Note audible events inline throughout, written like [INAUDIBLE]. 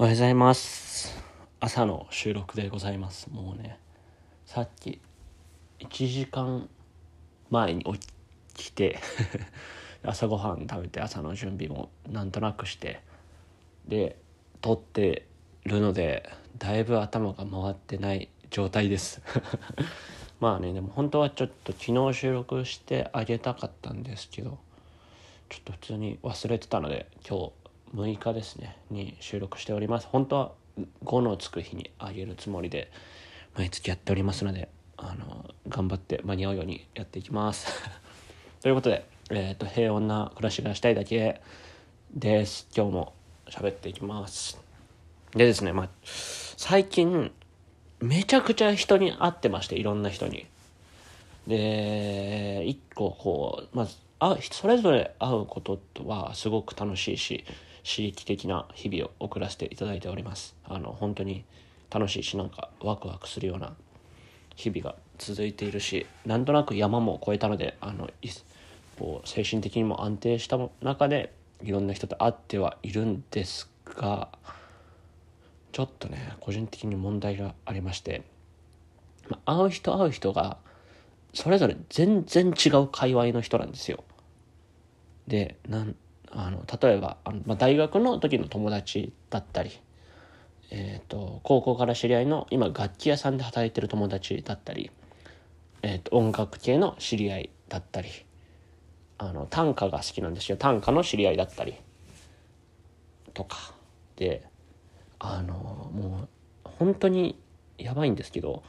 おはようございます。朝の収録でございます。もうねさっき1時間前に起きて [LAUGHS] 朝ごはん食べて朝の準備もなんとなくしてで撮ってるのでだいぶ頭が回ってない状態です。[LAUGHS] まあねでも本当はちょっと昨日収録してあげたかったんですけどちょっと普通に忘れてたので今日6日ですねに収録しております。本当は5のつく日にあげるつもりで毎月やっておりますのであの頑張って間に合うようにやっていきます。[LAUGHS] ということで、えーと、平穏な暮らしがしたいだけです。今日も喋っていきます。でですねまあ最近めちゃくちゃ人に会ってましていろんな人に。で一個こうまずあそれぞれ会うことはすごく楽しいし刺激的な日々を送らせていただいておりますあの本当に楽しいしなんかワクワクするような日々が続いているしなんとなく山も越えたのであのこう精神的にも安定した中でいろんな人と会ってはいるんですがちょっとね個人的に問題がありまして、ま会う人会う人がそれぞれ全然違う界隈の人なんですよ。でなんあの例えばあの、まあ、大学の時の友達だったり、えーと、高校から知り合いの今楽器屋さんで働いてる友達だったり、えーと、音楽系の知り合いだったりあの短歌が好きなんですよ。短歌の知り合いだったりとか。であのもう本当にやばいんですけど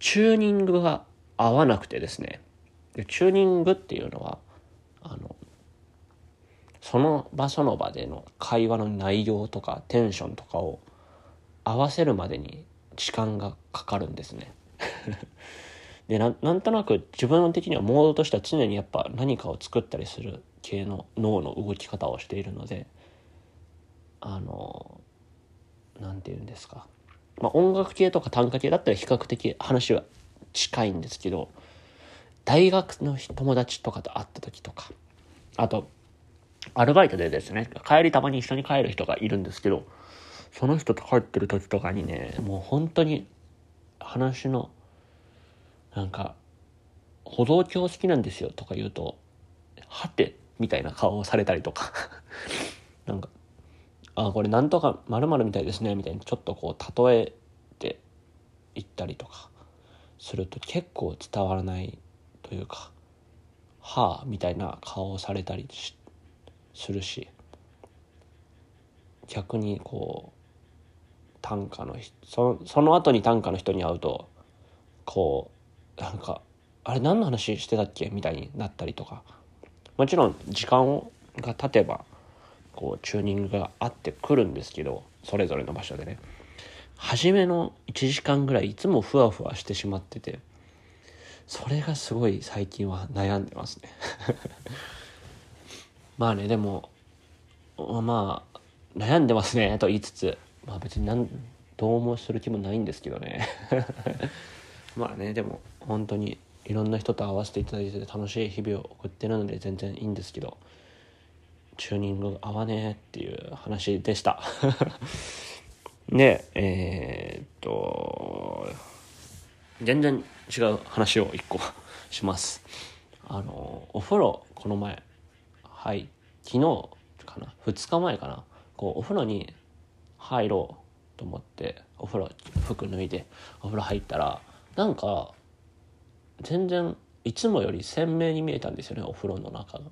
チューニングが合わなくてですね。チューニングっていうのはあのその場その場での会話の内容とかテンションとかを合わせるまでに時間がかかるんですね。[LAUGHS] でなんとなく自分的にはモードとしては常にやっぱ何かを作ったりする系の脳の動き方をしているのであの何て言うんですか、まあ、音楽系とか短歌系だったら比較的話は近いんですけど大学の友達とかと会った時とかあとアルバイトでですね、帰りたまに一緒に帰る人がいるんですけど、その人と帰ってる時とかにね、もう本当に話の、なんか、歩道橋好きなんですよとか言うと、はてみたいな顔をされたりとか。[LAUGHS] なんか、あ、これなんとか〇〇みたいですね、みたいにちょっとこう例えていったりとかすると結構伝わらないというか、はあみたいな顔をされたりして、するし逆にこう短歌のそその後に短歌の人に会うとこうなんかあれ何の話してたっけ？みたいになったりとか。もちろん時間が経てばこうチューニングが合ってくるんですけどそれぞれの場所でね。初めの1時間ぐらいいつもふわふわしてしまっててそれがすごい最近は悩んでますね。まあねでもまあ悩んでますね [LAUGHS] と言いつつ。まあ別に何どうもする気もないんですけどね。[LAUGHS] まあねでも本当にいろんな人と会わせていただいて楽しい日々を送ってるので全然いいんですけど。チューニング合わねえっていう話でした。で [LAUGHS] えー、っと全然違う話を一個します。あのお風呂この前はい昨日かな？2日前かな？こうお風呂に入ろうと思ってお風呂服脱いでお風呂入ったらなんか全然いつもより鮮明に見えたんですよねお風呂の中が。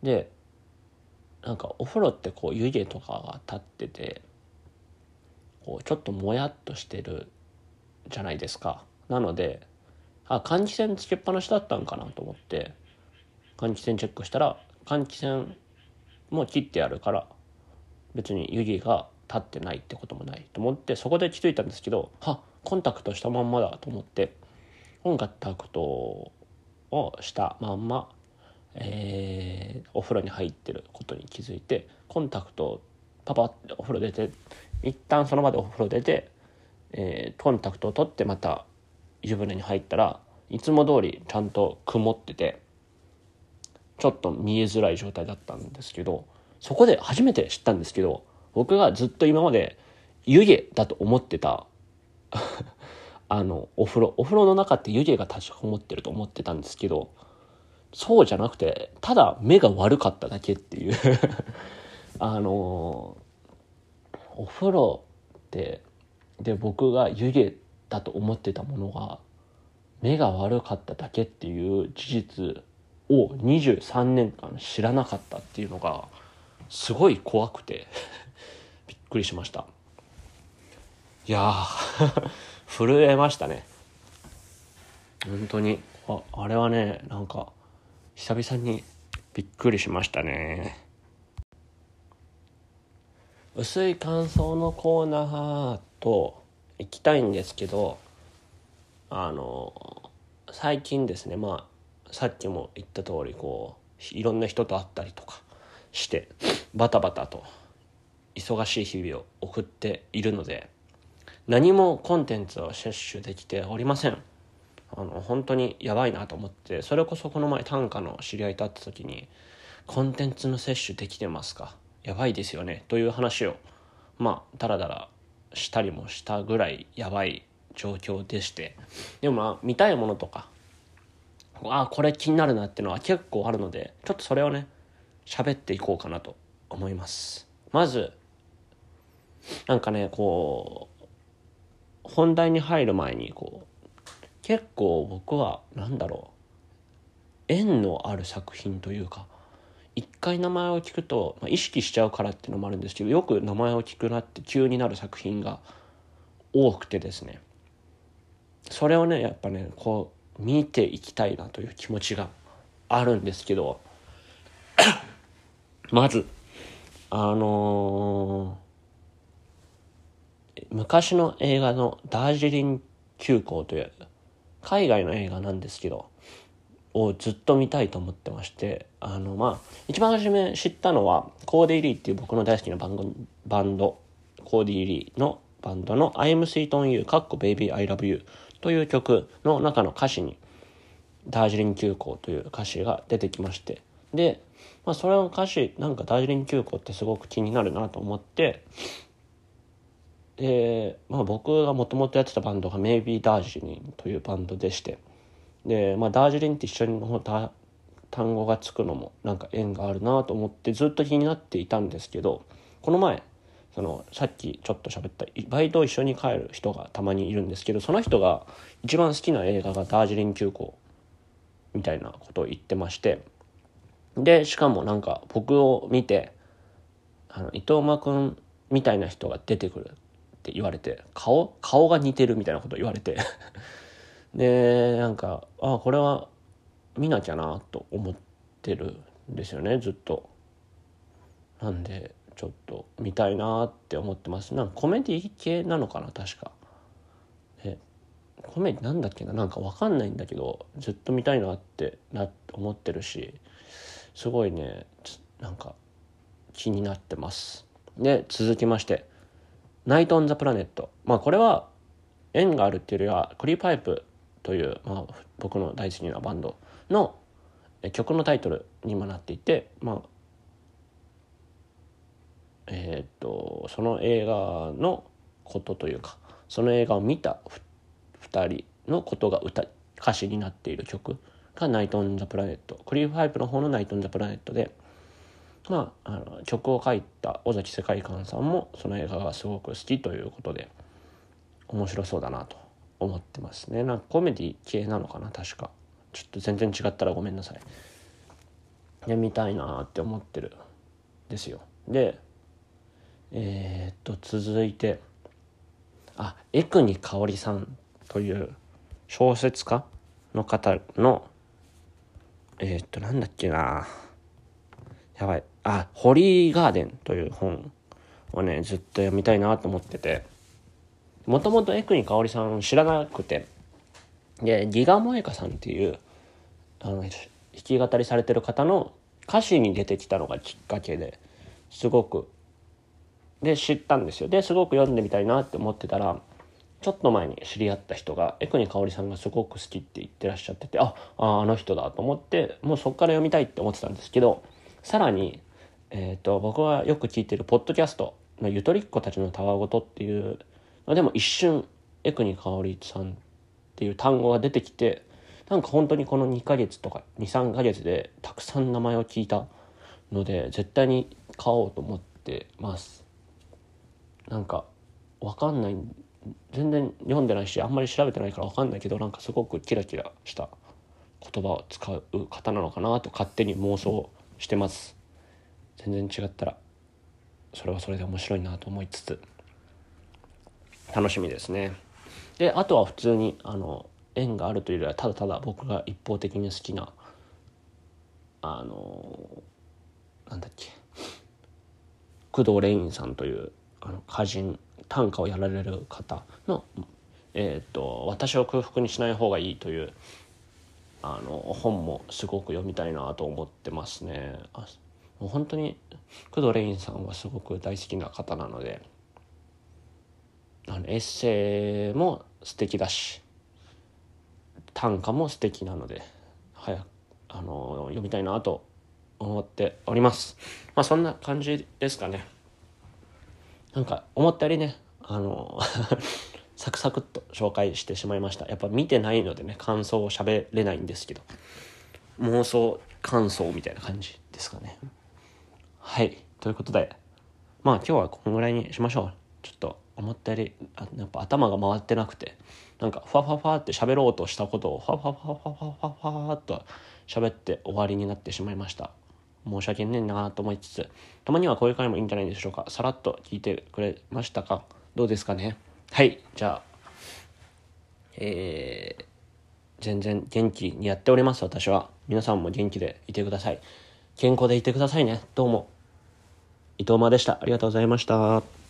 でなんかお風呂ってこう湯気とかが立っててこうちょっともやっとしてるじゃないですか。なのであ換気扇つけっぱなしだったんかなと思って換気扇チェックしたら換気扇も切ってあるから別に湯気が立ってないってこともないと思ってそこで気づいたんですけどはコンタクトしたまんまだと思ってコンタクトをしたまんま、えー、お風呂に入ってることに気づいてコンタクトをパパってお風呂出て一旦その場でお風呂出て、えー、コンタクトを取ってまた湯船に入ったらいつも通りちゃんと曇っててちょっと見えづらい状態だったんですけどそこで初めて知ったんですけど僕がずっと今まで湯気だと思ってた [LAUGHS] あのお風呂お風呂の中って湯気が立ちこもってると思ってたんですけどそうじゃなくてただ目が悪かっただけっていう。[LAUGHS] あのお風呂ってで僕が湯気だと思ってたものが目が悪かっただけっていう事実を23年間知らなかったっていうのがすごい怖くて [LAUGHS] びっくりしました。いやー [LAUGHS] 震えましたね。本当に。ああれはねなんか久々にびっくりしましたね。薄い感想のコーナーと行きたいんですけどあの最近ですねまあさっきも言った通りこういろんな人と会ったりとかしてバタバタと忙しい日々を送っているので何もコンテンツを摂取できておりません。あの本当にやばいなと思ってそれこそこの前短歌の知り合いと会った時に「コンテンツの摂取できてますか？やばいですよね」という話をまあダラダラしたりもしたぐらいやばい状況でして。でもまあ見たいものとかあこれ気になるなっていうのは結構あるのでちょっとそれをね喋っていこうかなと思います。まずなんかねこう本題に入る前にこう結構僕は何だろう縁のある作品というか一回名前を聞くと、まあ、意識しちゃうからっていうのもあるんですけどよく名前を聞くなって急になる作品が多くてですね。それをねやっぱねこう見ていきたいなという気持ちがあるんですけど [COUGHS] まずあのー、昔の映画の「ダージリン急行」という海外の映画なんですけどをずっと見たいと思ってましてあのまあ一番初め知ったのはコーディ・リーっていう僕の大好きなバンバンドコーディ・リーのバンドの「I'm Sweet on You」かっこ Baby I Love You という曲の中の歌詞にダージリン急行という歌詞が出てきまして。で、まあ、それの歌詞なんかダージリン急行ってすごく気になるなと思って。で、まあ、僕がもともとやってたバンドが Maybe ダージリンというバンドでして。で、まあ、ダージリンって一緒にの単語がつくのもなんか縁があるなと思ってずっと気になっていたんですけどこの前そのさっきちょっと喋ったバイト一緒に帰る人がたまにいるんですけどその人が一番好きな映画がダージリン急行みたいなことを言ってましてでしかもなんか僕を見てあの伊藤間君みたいな人が出てくるって言われて顔顔が似てるみたいなこと言われて [LAUGHS] でなんかあこれは見なきゃなと思ってるんですよねずっと。なんでちょっと見たいなって思ってます。なんかコメディ系なのかな確か。えコメディなんだっけな？なんか分かんないんだけどずっと見たいなってな思ってるしすごいねなんか気になってます。で続きまして「ナイト・オン・ザ・プラネット」まあこれは縁があるっていうよりはクリーパイプという、まあ、僕の大好きなバンドの曲のタイトルにもなっていて、まあえっ、とその映画のことというかその映画を見た2人のことが歌歌詞になっている曲が「ナイト・オン・ザ・プラネット」クリーファイプの方の「ナイト・オン・ザ・プラネットで」まあ、あの曲を書いた尾崎世界観さんもその映画がすごく好きということで面白そうだなと思ってますね。なんかコメディ系なのかな確か。ちょっと全然違ったらごめんなさい。い見たいなって思ってる。ですよ。でえー、っと続いてあ江国香織さんという小説家の方のえー、っとなんだっけな。やばい。あ「ホリーガーデン」という本をねずっと読みたいなと思ってて。もともと江国香織さん知らなくて。でギガ萌香さんっていうあの弾き語りされてる方の歌詞に出てきたのがきっかけですごくで知ったんですよ。ですごく読んでみたいなって思ってたらちょっと前に知り合った人が江国香織さんがすごく好きって言ってらっしゃっててあああの人だと思ってもうそっから読みたいって思ってたんですけどさらに、えーと、僕がよく聞いてるポッドキャストのゆとりっ子たちのたわごとっていうのでも一瞬江国香織さんっていう単語が出てきてなんか本当にこの2ヶ月とか23ヶ月でたくさん名前を聞いたので絶対に買おうと思ってます。なんかわかんない。全然読んでないしあんまり調べてないからわかんないけどなんかすごくキラキラした言葉を使う方なのかなと勝手に妄想してます。全然違ったらそれはそれで面白いなと思いつつ。楽しみですね。であとは普通にあの縁があるというよりはただただ僕が一方的に好きなあのなんだっけ。工藤レインさんというあの歌人短歌をやられる方の「えーと、私を空腹にしない方がいい」というあの本もすごく読みたいなと思ってますね。あもう本当に工藤レインさんはすごく大好きな方なのであのエッセイも素敵だし短歌も素敵なので早くあの読みたいなと思っておりますまあそんな感じですかねなんか思ったよりねあの [LAUGHS] サクサクっと紹介してしまいました。やっぱ見てないのでね感想を喋れないんですけど。妄想感想みたいな感じですかね。はい。ということでまあ今日はこのぐらいにしましょう。ちょっと思ったよりあやっぱ頭が回ってなくてなんかファファファって喋ろうとしたことをファファファファファファファっと喋って終わりになってしまいました。申し訳ねえなと思いつつたまにはこういう回もいいんじゃないでしょうか。さらっと聞いてくれましたか。どうですかね。はい。じゃあえー、全然元気にやっております。私は。皆さんも元気でいてください。健康でいてくださいね。どうも。伊藤間でした。ありがとうございました。